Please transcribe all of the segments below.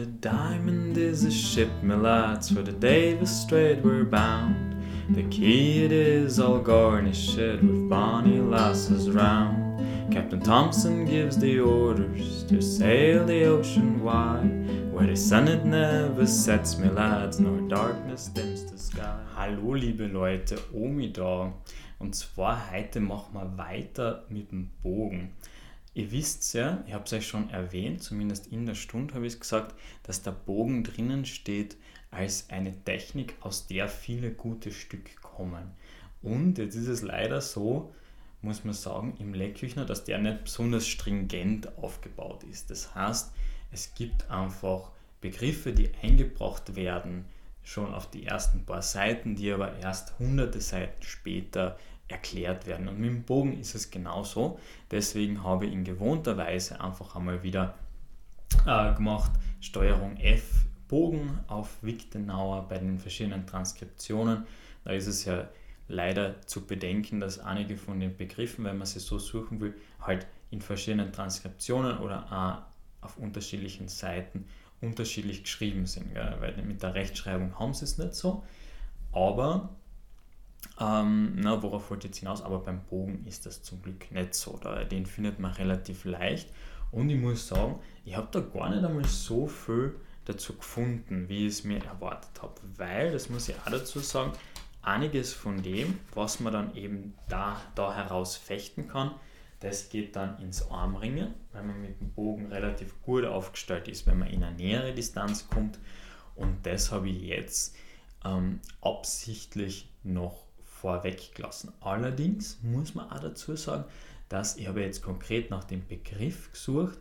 the diamond is a ship, my lads, for the Davis Strait we're bound. The key it is all garnished with bonny lasses round. Captain Thompson gives the orders to sail the ocean wide, where the sun it never sets, me lads, nor darkness dims the sky. Hallo liebe Leute, Omi da. Und zwar heute machen wir weiter mit dem Bogen. Ihr wisst ja, ich habe es euch schon erwähnt, zumindest in der Stunde habe ich es gesagt, dass der Bogen drinnen steht als eine Technik, aus der viele gute Stücke kommen. Und jetzt ist es leider so, muss man sagen, im Leckküchner, dass der nicht besonders stringent aufgebaut ist. Das heißt, es gibt einfach Begriffe, die eingebracht werden, schon auf die ersten paar Seiten, die aber erst hunderte Seiten später erklärt werden. Und mit dem Bogen ist es genauso. Deswegen habe ich in gewohnter Weise einfach einmal wieder äh, gemacht, Steuerung F, Bogen auf Wichtenauer bei den verschiedenen Transkriptionen. Da ist es ja leider zu bedenken, dass einige von den Begriffen, wenn man sie so suchen will, halt in verschiedenen Transkriptionen oder auch auf unterschiedlichen Seiten unterschiedlich geschrieben sind. Gell? Weil mit der Rechtschreibung haben sie es nicht so. Aber ähm, na, worauf wollte ich jetzt hinaus? Aber beim Bogen ist das zum Glück nicht so. Da, den findet man relativ leicht. Und ich muss sagen, ich habe da gar nicht einmal so viel dazu gefunden, wie ich es mir erwartet habe. Weil, das muss ich auch dazu sagen, einiges von dem, was man dann eben da, da heraus fechten kann, das geht dann ins Armringen, weil man mit dem Bogen relativ gut aufgestellt ist, wenn man in eine nähere Distanz kommt. Und das habe ich jetzt ähm, absichtlich noch vorweg gelassen. Allerdings muss man auch dazu sagen, dass ich habe jetzt konkret nach dem Begriff gesucht,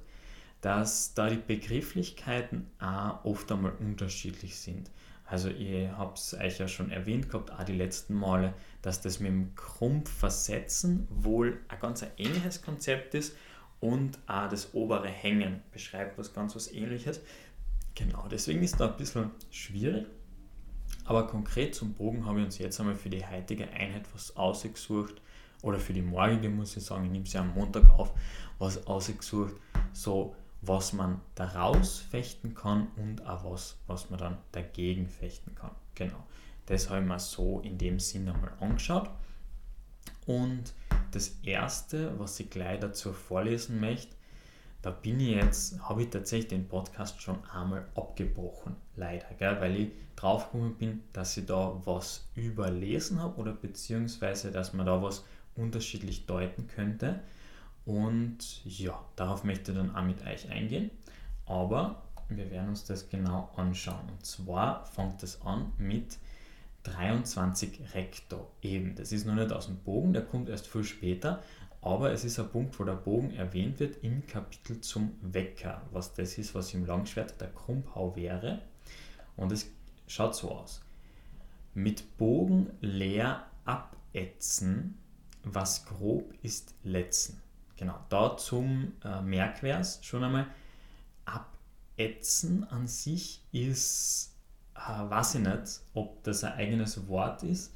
dass da die Begrifflichkeiten auch oft einmal unterschiedlich sind. Also ihr habt es euch ja schon erwähnt gehabt, auch die letzten Male, dass das mit dem Krumpf-Versetzen wohl ein ganz ähnliches Konzept ist und auch das obere Hängen beschreibt was ganz was ähnliches. Genau, deswegen ist da ein bisschen schwierig. Aber konkret zum Bogen habe ich uns jetzt einmal für die heutige Einheit was ausgesucht oder für die morgige muss ich sagen, ich nehme sie am Montag auf, was ausgesucht, so was man daraus fechten kann und auch was, was man dann dagegen fechten kann. Genau, das habe ich mir so in dem Sinne einmal angeschaut. Und das erste, was ich gleich dazu vorlesen möchte, da bin ich jetzt, habe ich tatsächlich den Podcast schon einmal abgebrochen, leider, gell, weil ich draufgekommen bin, dass ich da was überlesen habe oder beziehungsweise, dass man da was unterschiedlich deuten könnte. Und ja, darauf möchte ich dann auch mit euch eingehen. Aber wir werden uns das genau anschauen. Und zwar fängt es an mit 23 Recto eben. Das ist noch nicht aus dem Bogen, der kommt erst viel später, aber es ist ein Punkt, wo der Bogen erwähnt wird im Kapitel zum Wecker, was das ist, was im Langschwert der Krumpau wäre. Und es schaut so aus. Mit Bogen leer abätzen, was grob ist letzen. Genau, da zum äh, Merkvers schon einmal. Abätzen an sich ist, äh, weiß ich nicht, ob das ein eigenes Wort ist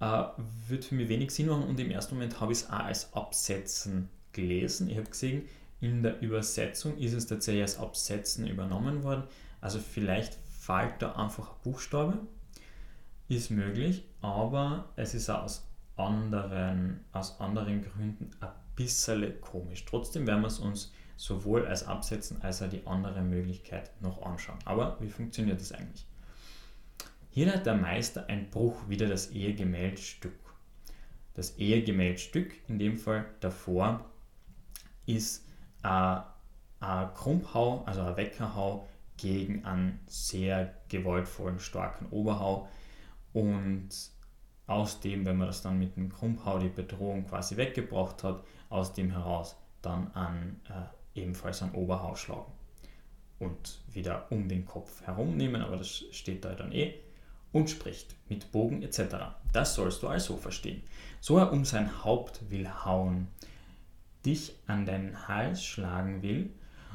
äh, wird für mich wenig Sinn machen und im ersten Moment habe ich es auch als Absetzen gelesen. Ich habe gesehen, in der Übersetzung ist es tatsächlich als Absetzen übernommen worden. Also vielleicht fällt da einfach ein Buchstabe, ist möglich, aber es ist auch aus anderen, aus anderen Gründen ein bisschen komisch. Trotzdem werden wir es uns sowohl als Absetzen als auch die andere Möglichkeit noch anschauen. Aber wie funktioniert das eigentlich? Hier hat der Meister ein Bruch wieder das Ehegemäldstück. Das Ehegemäldstück, in dem Fall davor, ist ein, ein Krumpphau, also ein Weckerhau gegen einen sehr gewaltvollen, starken Oberhau. Und aus dem, wenn man das dann mit dem Krumpphau die Bedrohung quasi weggebracht hat, aus dem heraus dann an äh, ebenfalls einen Oberhau schlagen und wieder um den Kopf herumnehmen, aber das steht da dann eh und spricht mit Bogen etc. Das sollst du also verstehen. So er um sein Haupt will hauen, dich an deinen Hals schlagen will,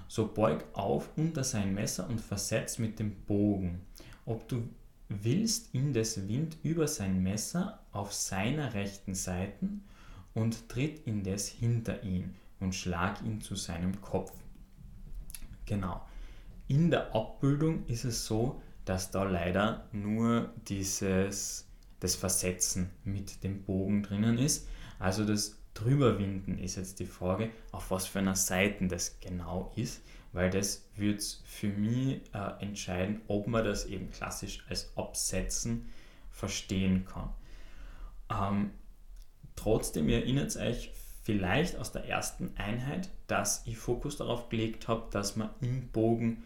so beug auf unter sein Messer und versetz mit dem Bogen. Ob du willst, indes Wind über sein Messer auf seiner rechten Seite und tritt indes hinter ihn und schlag ihn zu seinem Kopf. Genau. in der Abbildung ist es so, dass da leider nur dieses, das Versetzen mit dem Bogen drinnen ist. Also das Drüberwinden ist jetzt die Frage, auf was für einer Seite das genau ist, weil das wird für mich äh, entscheiden, ob man das eben klassisch als Absetzen verstehen kann. Ähm, trotzdem erinnert es euch vielleicht aus der ersten Einheit, dass ich Fokus darauf gelegt habe, dass wir im Bogen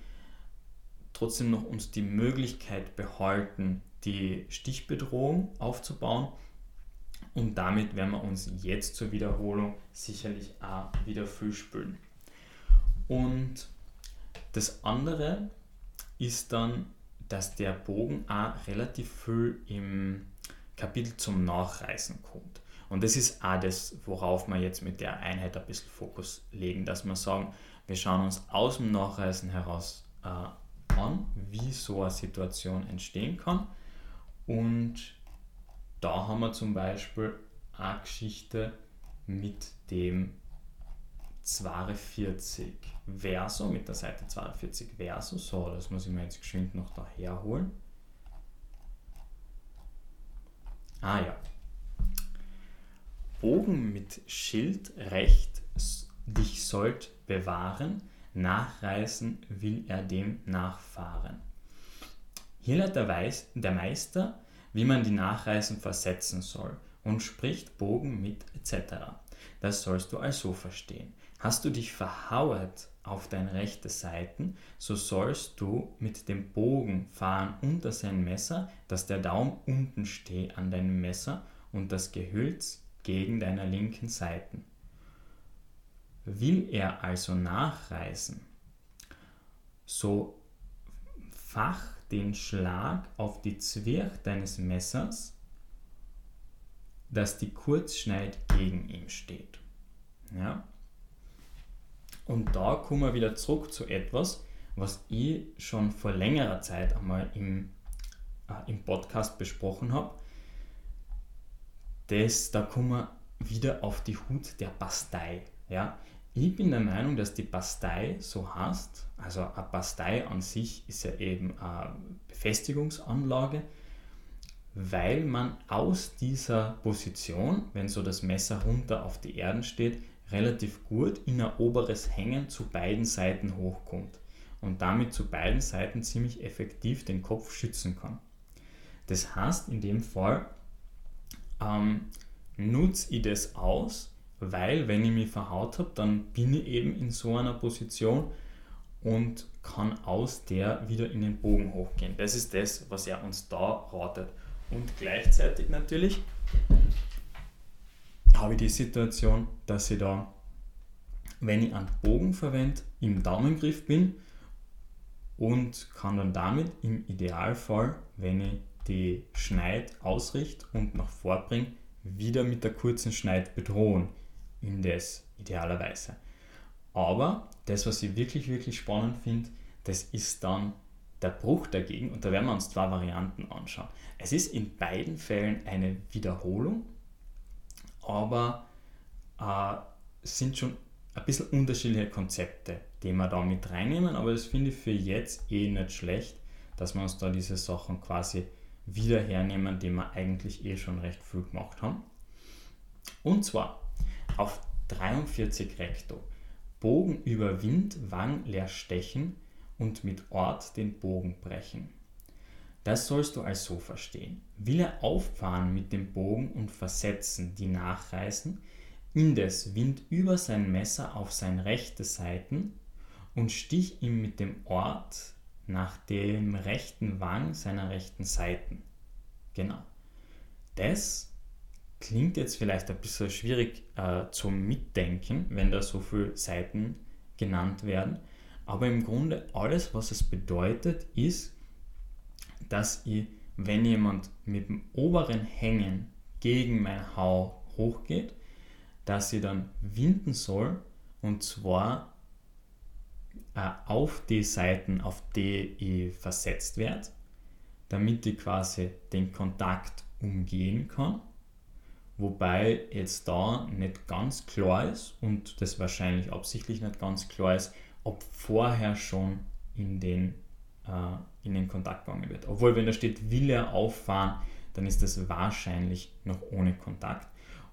trotzdem noch uns die Möglichkeit behalten, die Stichbedrohung aufzubauen. Und damit werden wir uns jetzt zur Wiederholung sicherlich auch wieder viel spülen. Und das andere ist dann, dass der Bogen auch relativ viel im Kapitel zum Nachreißen kommt. Und das ist auch das, worauf wir jetzt mit der Einheit ein bisschen Fokus legen, dass wir sagen, wir schauen uns aus dem Nachreisen heraus äh, an, wie so eine Situation entstehen kann. Und da haben wir zum Beispiel eine Geschichte mit dem 42 Verso, mit der Seite 42 Verso. So, das muss ich mir jetzt geschwind noch daher holen. Ah ja, Bogen mit Schild recht dich sollt bewahren, nachreisen will er dem nachfahren. Hier lehrt der, Weiß, der Meister, wie man die Nachreisen versetzen soll und spricht Bogen mit etc. Das sollst du also verstehen. Hast du dich verhauert auf deine rechte Seiten, so sollst du mit dem Bogen fahren unter sein Messer, dass der Daumen unten steht an deinem Messer und das Gehülz gegen deiner linken Seiten. Will er also nachreisen, so fach den Schlag auf die Zwirch deines Messers, dass die Kurzschneid gegen ihm steht. Ja? Und da kommen wir wieder zurück zu etwas, was ich schon vor längerer Zeit einmal im, äh, im Podcast besprochen habe, da kommen wir wieder auf die Hut der Bastei. Ja? Ich bin der Meinung, dass die Bastei so heißt, also eine Bastei an sich ist ja eben eine Befestigungsanlage, weil man aus dieser Position, wenn so das Messer runter auf die Erden steht, relativ gut in ein oberes Hängen zu beiden Seiten hochkommt und damit zu beiden Seiten ziemlich effektiv den Kopf schützen kann. Das heißt in dem Fall, ähm, nutze ich das aus, weil wenn ich mich verhaut habe, dann bin ich eben in so einer Position und kann aus der wieder in den Bogen hochgehen. Das ist das, was er uns da ratet. Und gleichzeitig natürlich habe ich die Situation, dass ich da, wenn ich einen Bogen verwende, im Daumengriff bin und kann dann damit im Idealfall, wenn ich die Schneid ausrichte und nach vorbringe, wieder mit der kurzen Schneid bedrohen. Indes idealerweise. Aber das, was ich wirklich, wirklich spannend finde, das ist dann der Bruch dagegen. Und da werden wir uns zwei Varianten anschauen. Es ist in beiden Fällen eine Wiederholung, aber äh, sind schon ein bisschen unterschiedliche Konzepte, die wir da mit reinnehmen. Aber das finde ich für jetzt eh nicht schlecht, dass wir uns da diese Sachen quasi wieder hernehmen, die wir eigentlich eh schon recht viel gemacht haben. Und zwar auf 43 Recto. Bogen über Wind, Wang leer stechen und mit Ort den Bogen brechen. Das sollst du als so verstehen. Will er auffahren mit dem Bogen und versetzen, die nachreißen, indes Wind über sein Messer auf sein rechte Seiten und stich ihm mit dem Ort nach dem rechten Wang seiner rechten Seiten. Genau. Das klingt jetzt vielleicht ein bisschen schwierig äh, zum Mitdenken, wenn da so viele Seiten genannt werden. Aber im Grunde alles, was es bedeutet, ist, dass ich, wenn jemand mit dem oberen Hängen gegen mein Hau hochgeht, dass ich dann winden soll und zwar äh, auf die Seiten, auf die ich versetzt werde, damit ich quasi den Kontakt umgehen kann. Wobei jetzt da nicht ganz klar ist und das wahrscheinlich absichtlich nicht ganz klar ist, ob vorher schon in den, äh, in den Kontakt gegangen wird. Obwohl, wenn da steht, will er auffahren, dann ist das wahrscheinlich noch ohne Kontakt.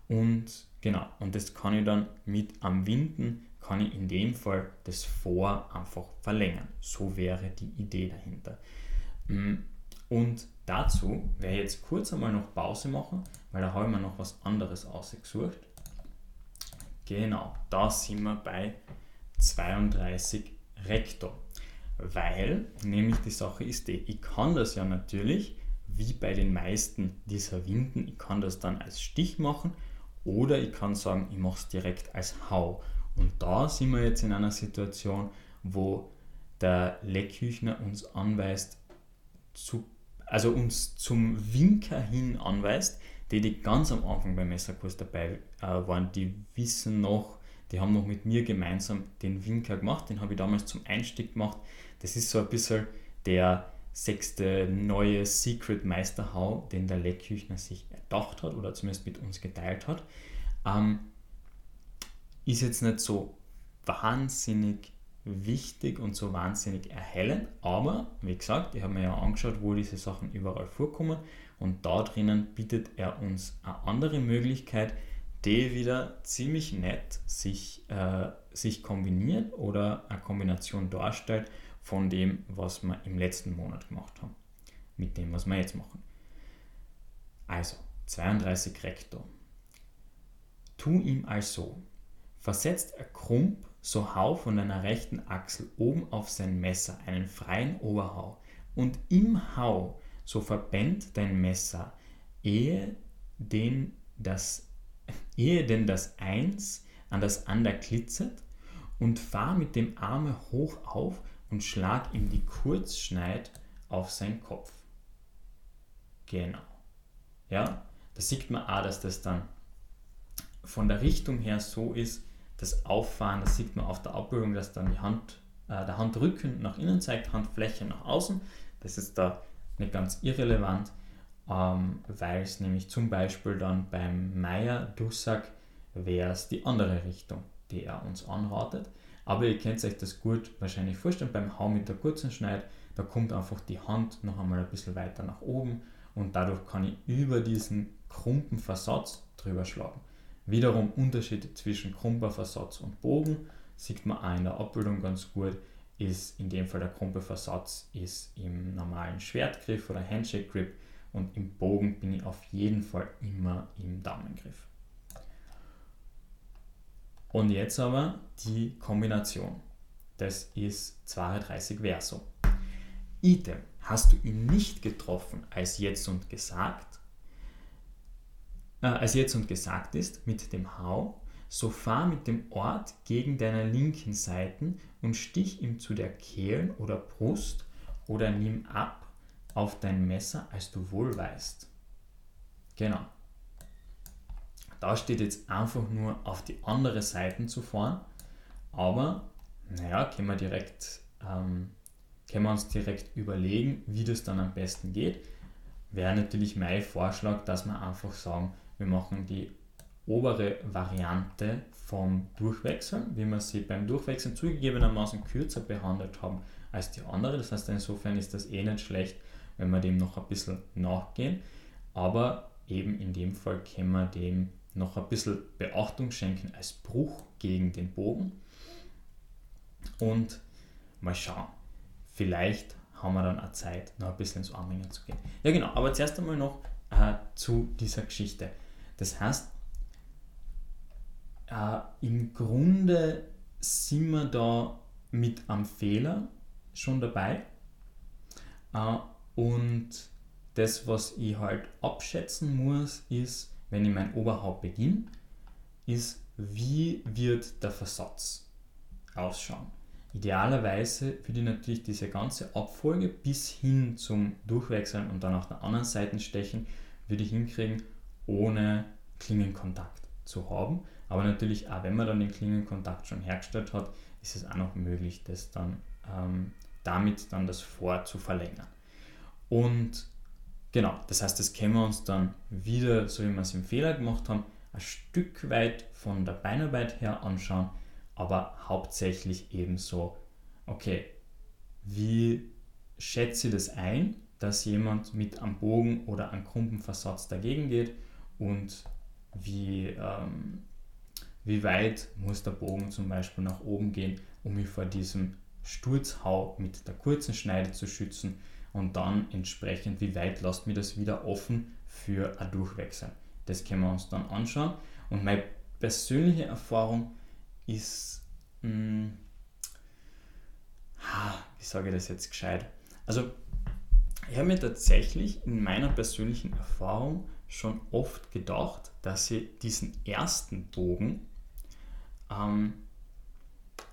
Und genau, und das kann ich dann mit am Winden, kann ich in dem Fall das Vor einfach verlängern. So wäre die Idee dahinter. Mm, und dazu werde ich jetzt kurz einmal noch Pause machen, weil da habe ich mir noch was anderes ausgesucht. Genau, da sind wir bei 32 Rektor. Weil nämlich die Sache ist die, ich kann das ja natürlich, wie bei den meisten dieser Winden, ich kann das dann als Stich machen oder ich kann sagen, ich mache es direkt als Hau. Und da sind wir jetzt in einer Situation, wo der Leckküchner uns anweist, zu, also uns zum Winker hin anweist, die, die ganz am Anfang beim Messerkurs dabei äh, waren, die wissen noch, die haben noch mit mir gemeinsam den Winker gemacht, den habe ich damals zum Einstieg gemacht. Das ist so ein bisschen der sechste neue Secret Meisterhau, den der Leckküchner sich erdacht hat oder zumindest mit uns geteilt hat. Ähm, ist jetzt nicht so wahnsinnig wichtig und so wahnsinnig erhellend, aber wie gesagt, ich habe mir ja angeschaut, wo diese Sachen überall vorkommen und da drinnen bietet er uns eine andere Möglichkeit, die wieder ziemlich nett sich, äh, sich kombiniert oder eine Kombination darstellt von dem, was wir im letzten Monat gemacht haben, mit dem, was wir jetzt machen. Also, 32 Rektor. Tu ihm also, versetzt er Krump so hau von deiner rechten Achsel oben auf sein Messer einen freien Oberhau und im Hau so verbänd dein Messer, ehe den das, ehe denn das Eins an das andere glitzert und fahr mit dem Arme hoch auf und schlag ihm die Kurzschneid auf seinen Kopf. Genau. Ja, da sieht man auch, dass das dann von der Richtung her so ist, das Auffahren, das sieht man auf der Abbildung, dass dann die Hand, äh, der Handrücken nach innen zeigt, Handfläche nach außen. Das ist da nicht ganz irrelevant, ähm, weil es nämlich zum Beispiel dann beim Meier Dussack wäre es die andere Richtung, die er uns anratet. Aber ihr könnt euch das gut wahrscheinlich vorstellen, beim Hau mit der kurzen Schneid, da kommt einfach die Hand noch einmal ein bisschen weiter nach oben und dadurch kann ich über diesen krumpen Versatz drüber schlagen. Wiederum Unterschied zwischen krumper Versatz und Bogen sieht man auch in der Abbildung ganz gut ist in dem Fall der Krumpeversatz ist im normalen Schwertgriff oder Handshake Grip und im Bogen bin ich auf jeden Fall immer im Daumengriff. Und jetzt aber die Kombination. Das ist 32 Verso. Item, hast du ihn nicht getroffen, als jetzt und gesagt, äh, als jetzt und gesagt ist, mit dem Hau, so fahr mit dem Ort gegen deiner linken Seiten und stich ihm zu der Kehlen oder Brust oder nimm ab auf dein Messer, als du wohl weißt. Genau. Da steht jetzt einfach nur auf die andere Seite zu fahren, aber naja, können wir direkt, ähm, können wir uns direkt überlegen, wie das dann am besten geht. Wäre natürlich mein Vorschlag, dass wir einfach sagen, wir machen die obere Variante vom Durchwechseln, wie wir sie beim Durchwechseln zugegebenermaßen kürzer behandelt haben als die andere. Das heißt, insofern ist das eh nicht schlecht, wenn wir dem noch ein bisschen nachgehen. Aber eben in dem Fall können wir dem noch ein bisschen Beachtung schenken als Bruch gegen den Bogen. Und mal schauen, vielleicht haben wir dann auch Zeit, noch ein bisschen ins Anhängen zu gehen. Ja genau, aber zuerst einmal noch äh, zu dieser Geschichte. Das heißt, äh, im Grunde sind wir da mit am Fehler schon dabei. Äh, und das, was ich halt abschätzen muss, ist, wenn ich mein Oberhaupt beginne, ist, wie wird der Versatz ausschauen. Idealerweise würde ich natürlich diese ganze Abfolge bis hin zum Durchwechseln und dann auf der anderen Seite stechen, würde ich hinkriegen, ohne Klingenkontakt zu haben. Aber natürlich auch, wenn man dann den Klingenkontakt schon hergestellt hat, ist es auch noch möglich, das dann ähm, damit dann das Vor zu verlängern. Und genau, das heißt, das können wir uns dann wieder, so wie wir es im Fehler gemacht haben, ein Stück weit von der Beinarbeit her anschauen, aber hauptsächlich eben so, okay, wie schätze ich das ein, dass jemand mit einem Bogen oder einem Krumpenversatz dagegen geht und wie, ähm, wie weit muss der Bogen zum Beispiel nach oben gehen, um mich vor diesem Sturzhau mit der kurzen Schneide zu schützen und dann entsprechend, wie weit lasst mir das wieder offen für ein Durchwechseln. Das können wir uns dann anschauen. Und meine persönliche Erfahrung ist, mh, hm, wie sage ich das jetzt gescheit? Also, ich habe mir tatsächlich in meiner persönlichen Erfahrung schon oft gedacht, dass ich diesen ersten Bogen, ähm,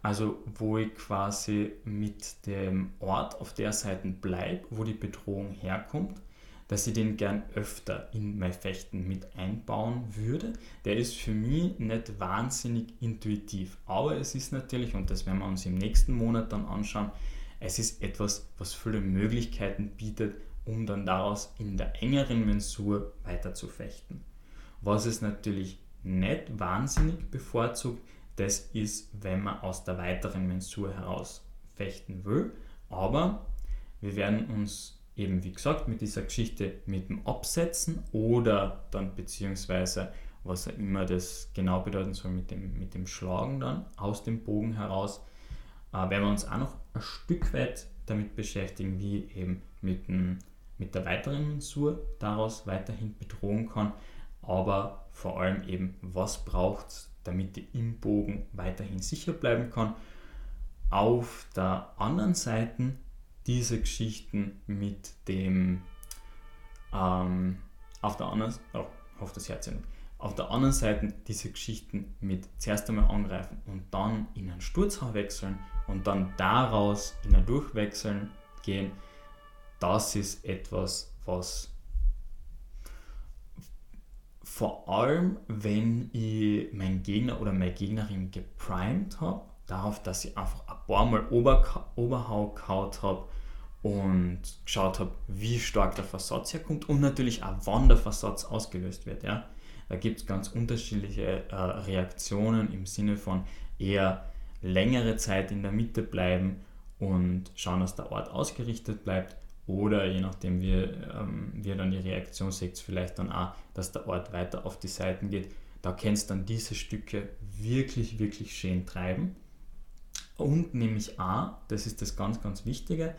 also wo ich quasi mit dem Ort auf der Seite bleibe, wo die Bedrohung herkommt, dass ich den gern öfter in mein Fechten mit einbauen würde. Der ist für mich nicht wahnsinnig intuitiv, aber es ist natürlich, und das werden wir uns im nächsten Monat dann anschauen, es ist etwas, was viele Möglichkeiten bietet, um dann daraus in der engeren Mensur weiter zu fechten. Was es natürlich nicht wahnsinnig bevorzugt, das ist, wenn man aus der weiteren Mensur heraus fechten will. Aber wir werden uns eben, wie gesagt, mit dieser Geschichte mit dem Absetzen oder dann beziehungsweise, was auch immer das genau bedeuten soll, mit dem, mit dem Schlagen dann aus dem Bogen heraus, äh, werden wir uns auch noch ein Stück weit damit beschäftigen, wie eben mit, dem, mit der weiteren Mensur daraus weiterhin bedrohen kann, aber vor allem eben, was braucht es, damit die im Bogen weiterhin sicher bleiben kann. Auf der anderen Seite diese Geschichten mit dem ähm, auf der anderen oh, hoffe das Herz nicht. Auf der anderen Seite diese Geschichten mit zuerst einmal angreifen und dann in einen Sturzhau wechseln und dann daraus in ein Durchwechseln gehen, das ist etwas, was vor allem, wenn ich meinen Gegner oder meine Gegnerin geprimed habe, darauf, dass ich einfach ein paar Mal Ober Oberhau kaut habe und geschaut habe, wie stark der Versatz herkommt und natürlich auch, wann der Versatz ausgelöst wird. Ja. Da gibt es ganz unterschiedliche äh, Reaktionen im Sinne von eher längere Zeit in der Mitte bleiben und schauen, dass der Ort ausgerichtet bleibt oder je nachdem, wie, ähm, wie dann die Reaktion seht, vielleicht dann auch, dass der Ort weiter auf die Seiten geht. Da kannst du dann diese Stücke wirklich, wirklich schön treiben. Und nämlich auch, das ist das ganz, ganz Wichtige,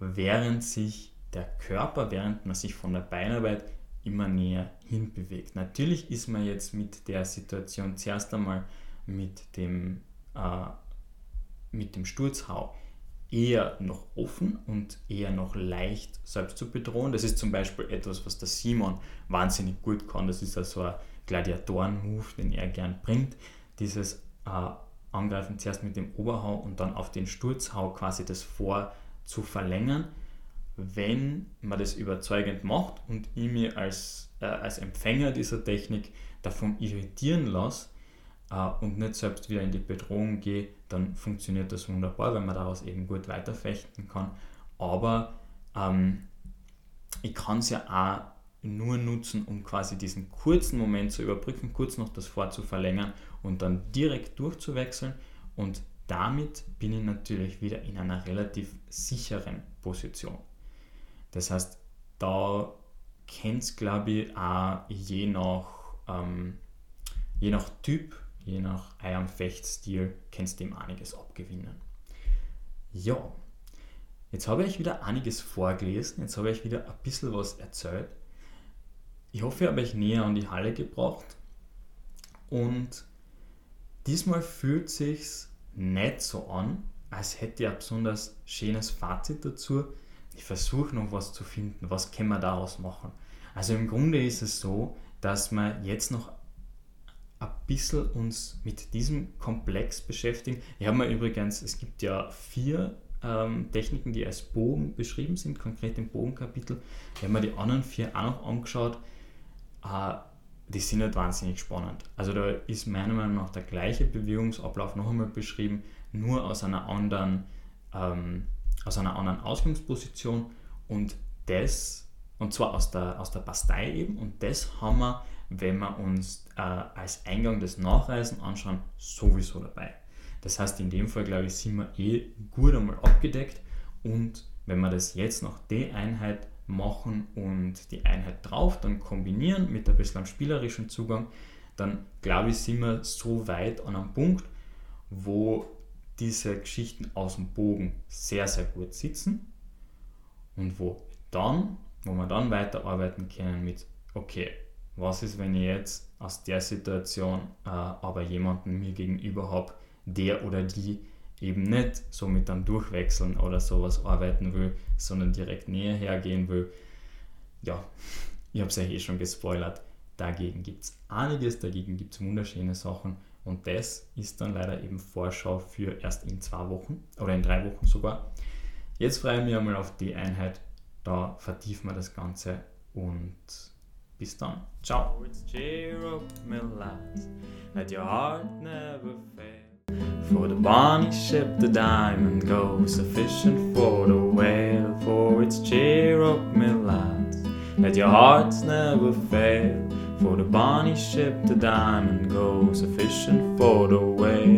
während sich der Körper, während man sich von der Beinarbeit immer näher hinbewegt. Natürlich ist man jetzt mit der Situation zuerst einmal mit dem, äh, mit dem Sturzhau eher noch offen und eher noch leicht selbst zu bedrohen. Das ist zum Beispiel etwas, was der Simon wahnsinnig gut kann. Das ist also ein Gladiatoren-Move, den er gern bringt. Dieses äh, Angreifen zuerst mit dem Oberhau und dann auf den Sturzhau quasi das Vor zu verlängern, wenn man das überzeugend macht und ich mir als, äh, als Empfänger dieser Technik davon irritieren lasse äh, und nicht selbst wieder in die Bedrohung gehe, dann funktioniert das wunderbar, wenn man daraus eben gut weiterfechten kann. Aber ähm, ich kann es ja auch nur nutzen, um quasi diesen kurzen Moment zu überbrücken, kurz noch das Vor zu verlängern und dann direkt durchzuwechseln und damit bin ich natürlich wieder in einer relativ sicheren Position. Das heißt, da kennt es, glaube ich, auch je nach, ähm, je nach Typ, je nach eurem Fechtstil, kannst du dem einiges abgewinnen. Ja, jetzt habe ich wieder einiges vorgelesen, jetzt habe ich wieder ein bisschen was erzählt. Ich hoffe, ich habe euch näher an die Halle gebracht und diesmal fühlt sich's nicht so an, als hätte ich ein besonders schönes Fazit dazu. Ich versuche noch was zu finden, was können wir daraus machen. Also im Grunde ist es so, dass wir jetzt noch ein bisschen uns mit diesem Komplex beschäftigen. Ich habe mir übrigens, es gibt ja vier ähm, Techniken, die als Bogen beschrieben sind, konkret im Bogenkapitel. Ich habe mir die anderen vier auch noch angeschaut. Äh, die sind nicht wahnsinnig spannend. Also da ist meiner Meinung nach der gleiche Bewegungsablauf noch einmal beschrieben, nur aus einer anderen, ähm, aus einer anderen Ausgangsposition und das, und zwar aus der, aus der Bastei eben, und das haben wir, wenn wir uns äh, als Eingang des Nachreisen anschauen, sowieso dabei. Das heißt, in dem Fall, glaube ich, sind wir eh gut einmal abgedeckt Und wenn wir das jetzt noch die Einheit machen und die Einheit drauf dann kombinieren mit ein bisschen spielerischen Zugang, dann glaube ich, sind wir so weit an einem Punkt, wo diese Geschichten aus dem Bogen sehr, sehr gut sitzen und wo dann, wo wir dann weiterarbeiten können mit, okay, was ist, wenn ich jetzt aus der Situation äh, aber jemanden mir gegenüber habe, der oder die eben nicht so mit einem Durchwechseln oder sowas arbeiten will, sondern direkt näher hergehen will. Ja, ich habe es ja eh schon gespoilert. Dagegen gibt es einiges, dagegen gibt es wunderschöne Sachen und das ist dann leider eben Vorschau für erst in zwei Wochen oder in drei Wochen sogar. Jetzt freue ich mich einmal auf die Einheit, da vertiefen wir das Ganze und bis dann. Ciao. For the bonny ship, the diamond goes sufficient for the whale. For its cheer up, me lads, let your hearts never fail. For the bonny ship, the diamond goes sufficient for the whale.